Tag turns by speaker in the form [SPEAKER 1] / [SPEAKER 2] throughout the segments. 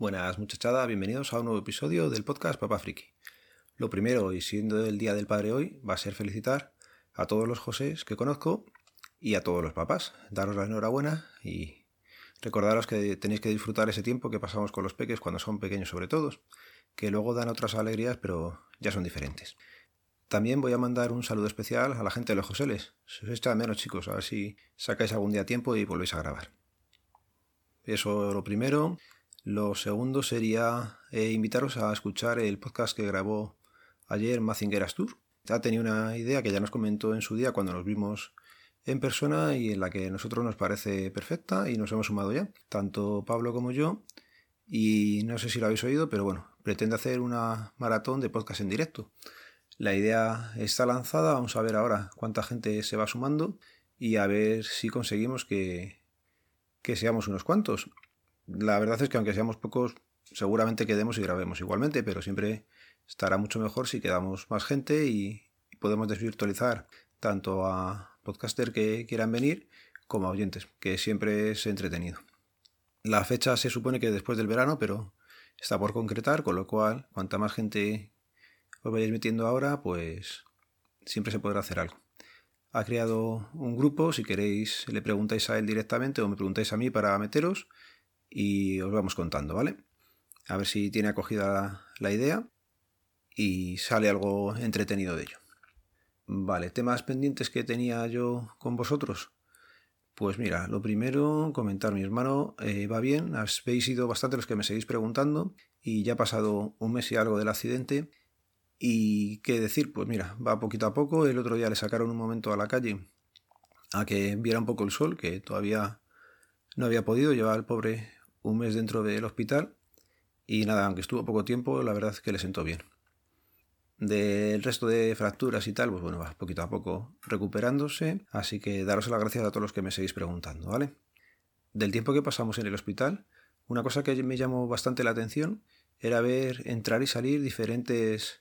[SPEAKER 1] Buenas muchachada, bienvenidos a un nuevo episodio del podcast Papá Friki. Lo primero, y siendo el Día del Padre hoy, va a ser felicitar a todos los Josés que conozco y a todos los papás. Daros la enhorabuena y recordaros que tenéis que disfrutar ese tiempo que pasamos con los peques cuando son pequeños sobre todo, que luego dan otras alegrías pero ya son diferentes. También voy a mandar un saludo especial a la gente de los Joseles. Se os echa menos chicos, a ver si sacáis algún día tiempo y volvéis a grabar. Eso lo primero. Lo segundo sería eh, invitaros a escuchar el podcast que grabó ayer Mazinger Astur. Ya tenía una idea que ya nos comentó en su día cuando nos vimos en persona y en la que a nosotros nos parece perfecta y nos hemos sumado ya, tanto Pablo como yo. Y no sé si lo habéis oído, pero bueno, pretende hacer una maratón de podcast en directo. La idea está lanzada, vamos a ver ahora cuánta gente se va sumando y a ver si conseguimos que, que seamos unos cuantos la verdad es que aunque seamos pocos, seguramente quedemos y grabemos igualmente, pero siempre estará mucho mejor si quedamos más gente y, podemos desvirtualizar tanto a podcaster que quieran venir como a oyentes, que siempre es entretenido. La fecha se supone que después del verano, pero está por concretar, con lo cual, cuanta más gente os vayáis metiendo ahora, pues siempre se podrá hacer algo. Ha creado un grupo, si queréis le preguntáis a él directamente o me preguntáis a mí para meteros y os vamos contando, ¿vale? A ver si tiene acogida la idea y sale algo entretenido de ello. Vale, temas pendientes que tenía yo con vosotros. Pues mira, lo primero, comentar, mi hermano eh, va bien, habéis sido bastante los que me seguís preguntando y ya ha pasado un mes y algo del accidente. Y qué decir, pues mira, va poquito a poco, el otro día le sacaron un momento a la calle a que viera un poco el sol, que todavía no había podido, llevar al pobre un mes dentro del hospital y nada, aunque estuvo poco tiempo, la verdad es que le sentó bien. Del resto de fracturas y tal, pues bueno, va poquito a poco recuperándose, así que daros las gracias a todos los que me seguís preguntando, ¿vale? Del tiempo que pasamos en el hospital, una cosa que me llamó bastante la atención era ver entrar y salir diferentes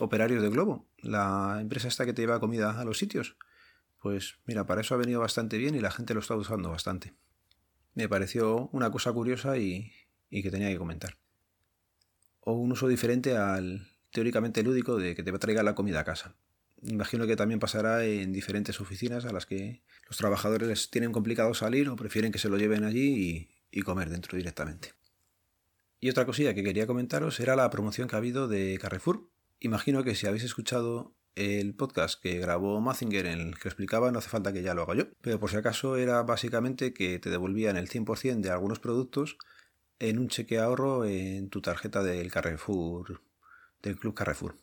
[SPEAKER 1] operarios de Globo, la empresa esta que te lleva comida a los sitios. Pues mira, para eso ha venido bastante bien y la gente lo está usando bastante me pareció una cosa curiosa y, que tenía que comentar. O un uso diferente al teóricamente lúdico de que te traiga la comida a casa. Imagino que también pasará en diferentes oficinas a las que los trabajadores tienen complicado salir o prefieren que se lo lleven allí y, y comer dentro directamente. Y otra cosilla que quería comentaros era la promoción que ha habido de Carrefour. Imagino que si habéis escuchado el podcast que grabó Mazinger en el que explicaba, no hace falta que ya lo haga yo, pero por si acaso era básicamente que te devolvían el 100% de algunos productos en un cheque ahorro en tu tarjeta del Carrefour, del Club Carrefour.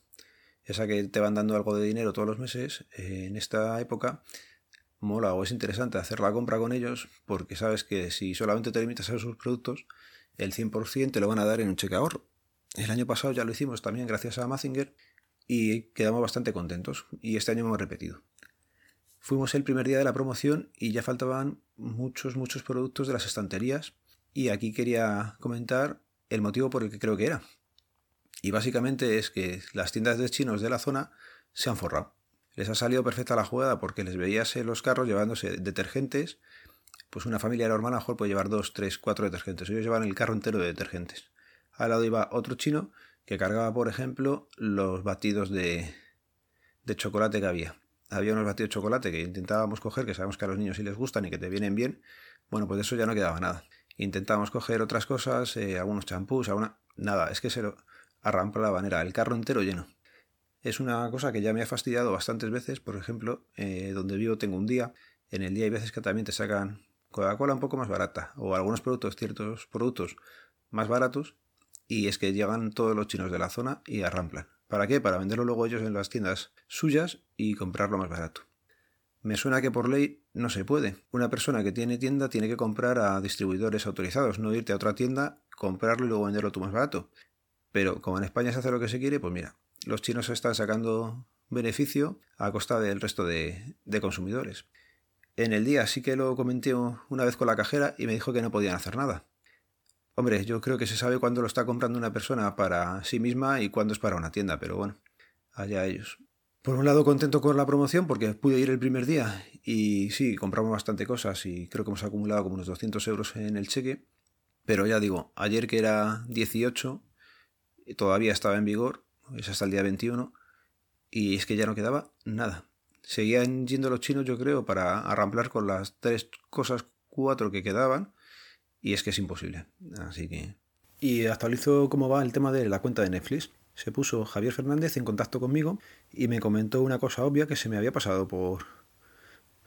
[SPEAKER 1] Esa que te van dando algo de dinero todos los meses, en esta época mola o es interesante hacer la compra con ellos porque sabes que si solamente te limitas a sus productos, el 100% te lo van a dar en un cheque ahorro. El año pasado ya lo hicimos también gracias a Mazinger y quedamos bastante contentos y este año hemos repetido. Fuimos el primer día de la promoción y ya faltaban muchos, muchos productos de las estanterías y aquí quería comentar el motivo por el que creo que era. Y básicamente es que las tiendas de chinos de la zona se han forrado. Les ha salido perfecta la jugada porque les veías en los carros llevándose detergentes. Pues una familia normal a lo mejor puede llevar dos, tres, cuatro detergentes. Ellos llevan el carro entero de detergentes. Al lado iba otro chino que cargaba, por ejemplo, los batidos de, de chocolate que había. Había unos batidos de chocolate que intentábamos coger, que sabemos que a los niños sí les gustan y que te vienen bien. Bueno, pues de eso ya no quedaba nada. Intentábamos coger otras cosas, eh, algunos champús, alguna... Nada, es que se lo arramplaban, era el carro entero lleno. Es una cosa que ya me ha fastidiado bastantes veces, por ejemplo, eh, donde vivo tengo un día, en el día hay veces que también te sacan Coca-Cola un poco más barata, o algunos productos, ciertos productos más baratos, y es que llegan todos los chinos de la zona y arramplan. ¿Para qué? Para venderlo luego ellos en las tiendas suyas y comprarlo más barato. Me suena que por ley no se puede. Una persona que tiene tienda tiene que comprar a distribuidores autorizados, no irte a otra tienda, comprarlo y luego venderlo tú más barato. Pero como en España se hace lo que se quiere, pues mira, los chinos están sacando beneficio a costa del resto de, consumidores. En el día sí que lo comenté una vez con la cajera y me dijo que no podían hacer nada. Hombre, yo creo que se sabe cuándo lo está comprando una persona para sí misma y cuándo es para una tienda, pero bueno, allá ellos. Por un lado contento con la promoción porque pude ir el primer día y sí, compramos bastante cosas y creo que hemos acumulado como unos 200 euros en el cheque. Pero ya digo, ayer que era 18, todavía estaba en vigor, es hasta el día 21, y es que ya no quedaba nada. Seguían yendo los chinos, yo creo, para arramplar con las tres cosas, cuatro que quedaban, y es que es imposible. Así que... Y actualizo cómo va el tema de la cuenta de Netflix. Se puso Javier Fernández en contacto conmigo y me comentó una cosa obvia que se me había pasado por...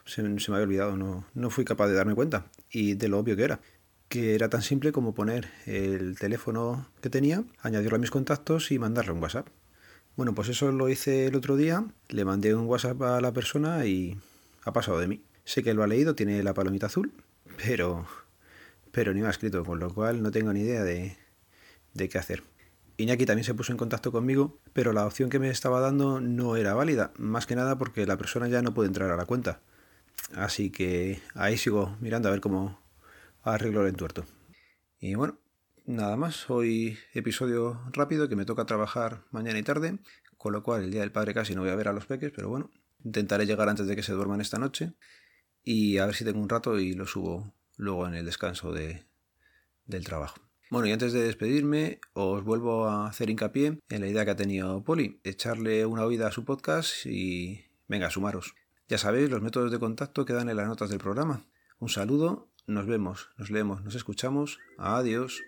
[SPEAKER 1] Se, me había olvidado, no, no fui capaz de darme cuenta. Y de lo obvio que era que era tan simple como poner el teléfono que tenía, añadirlo a mis contactos y mandarle un WhatsApp. Bueno, pues eso lo hice el otro día, le mandé un WhatsApp a la persona y ha pasado de mí. Sé que lo ha leído, tiene la palomita azul, pero pero ni me ha escrito, con lo cual no tengo ni idea de, de qué hacer. Iñaki también se puso en contacto conmigo, pero la opción que me estaba dando no era válida, más que nada porque la persona ya no puede entrar a la cuenta. Así que ahí sigo mirando a ver cómo, arreglo el entuerto. Y bueno, nada más. Hoy episodio rápido que me toca trabajar mañana y tarde, con lo cual el día del padre casi no voy a ver a los peques, pero bueno, intentaré llegar antes de que se duerman esta noche y a ver si tengo un rato y lo subo luego en el descanso de, del trabajo. Bueno, y antes de despedirme, os vuelvo a hacer hincapié en la idea que ha tenido Poli, echarle una oída a su podcast y venga, sumaros. Ya sabéis, los métodos de contacto quedan en las notas del programa. Un saludo nos vemos, nos leemos, nos escuchamos. Adiós.